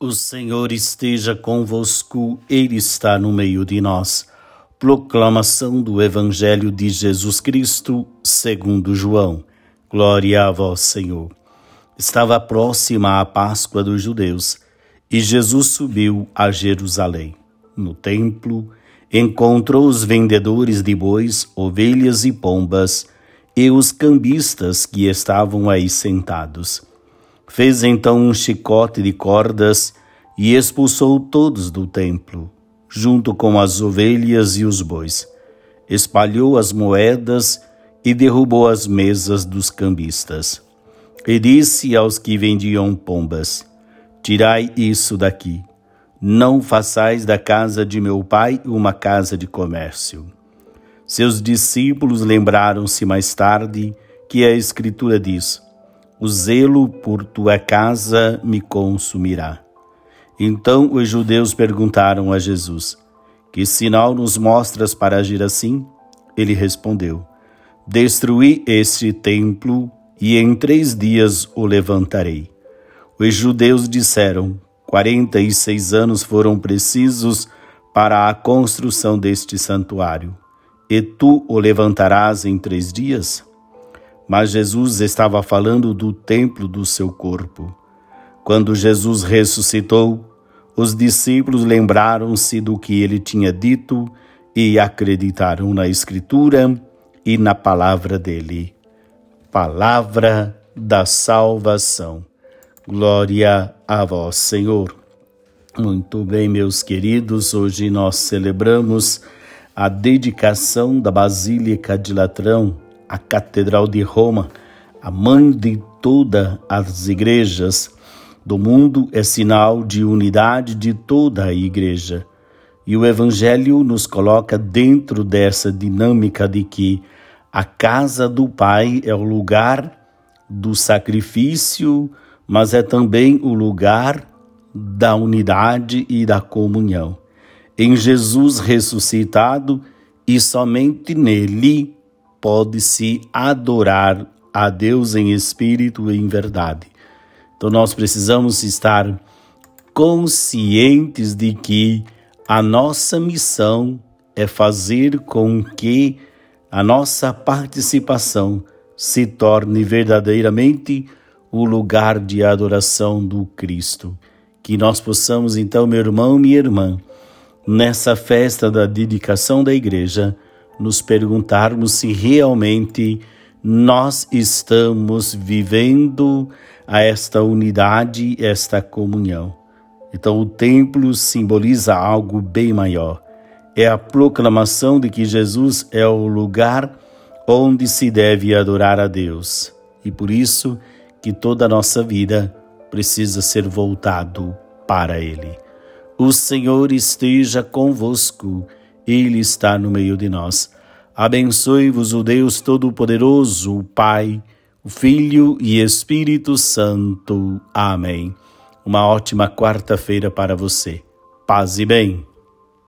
O Senhor esteja convosco, Ele está no meio de nós. Proclamação do Evangelho de Jesus Cristo, segundo João. Glória a vós, Senhor. Estava próxima a Páscoa dos judeus e Jesus subiu a Jerusalém. No templo, encontrou os vendedores de bois, ovelhas e pombas e os cambistas que estavam aí sentados Fez então um chicote de cordas e expulsou todos do templo, junto com as ovelhas e os bois. Espalhou as moedas e derrubou as mesas dos cambistas. E disse aos que vendiam pombas: Tirai isso daqui. Não façais da casa de meu pai uma casa de comércio. Seus discípulos lembraram-se mais tarde que a Escritura diz: o zelo por tua casa me consumirá. Então os judeus perguntaram a Jesus: Que sinal nos mostras para agir assim? Ele respondeu: Destruí este templo e em três dias o levantarei. Os judeus disseram: Quarenta e seis anos foram precisos para a construção deste santuário, e tu o levantarás em três dias? Mas Jesus estava falando do templo do seu corpo. Quando Jesus ressuscitou, os discípulos lembraram-se do que ele tinha dito e acreditaram na Escritura e na palavra dele. Palavra da salvação. Glória a vós, Senhor. Muito bem, meus queridos, hoje nós celebramos a dedicação da Basílica de Latrão a Catedral de Roma, a mãe de todas as igrejas do mundo, é sinal de unidade de toda a igreja. E o Evangelho nos coloca dentro dessa dinâmica de que a casa do Pai é o lugar do sacrifício, mas é também o lugar da unidade e da comunhão. Em Jesus ressuscitado e somente nele pode-se adorar a Deus em espírito e em verdade. Então nós precisamos estar conscientes de que a nossa missão é fazer com que a nossa participação se torne verdadeiramente o lugar de adoração do Cristo. Que nós possamos, então, meu irmão, minha irmã, nessa festa da dedicação da igreja, nos perguntarmos se realmente nós estamos vivendo a esta unidade, esta comunhão. Então, o templo simboliza algo bem maior. É a proclamação de que Jesus é o lugar onde se deve adorar a Deus. E por isso que toda a nossa vida precisa ser voltado para Ele. O Senhor esteja convosco ele está no meio de nós. Abençoe-vos o Deus Todo-Poderoso, o Pai, o Filho e Espírito Santo. Amém. Uma ótima quarta-feira para você. Paz e bem.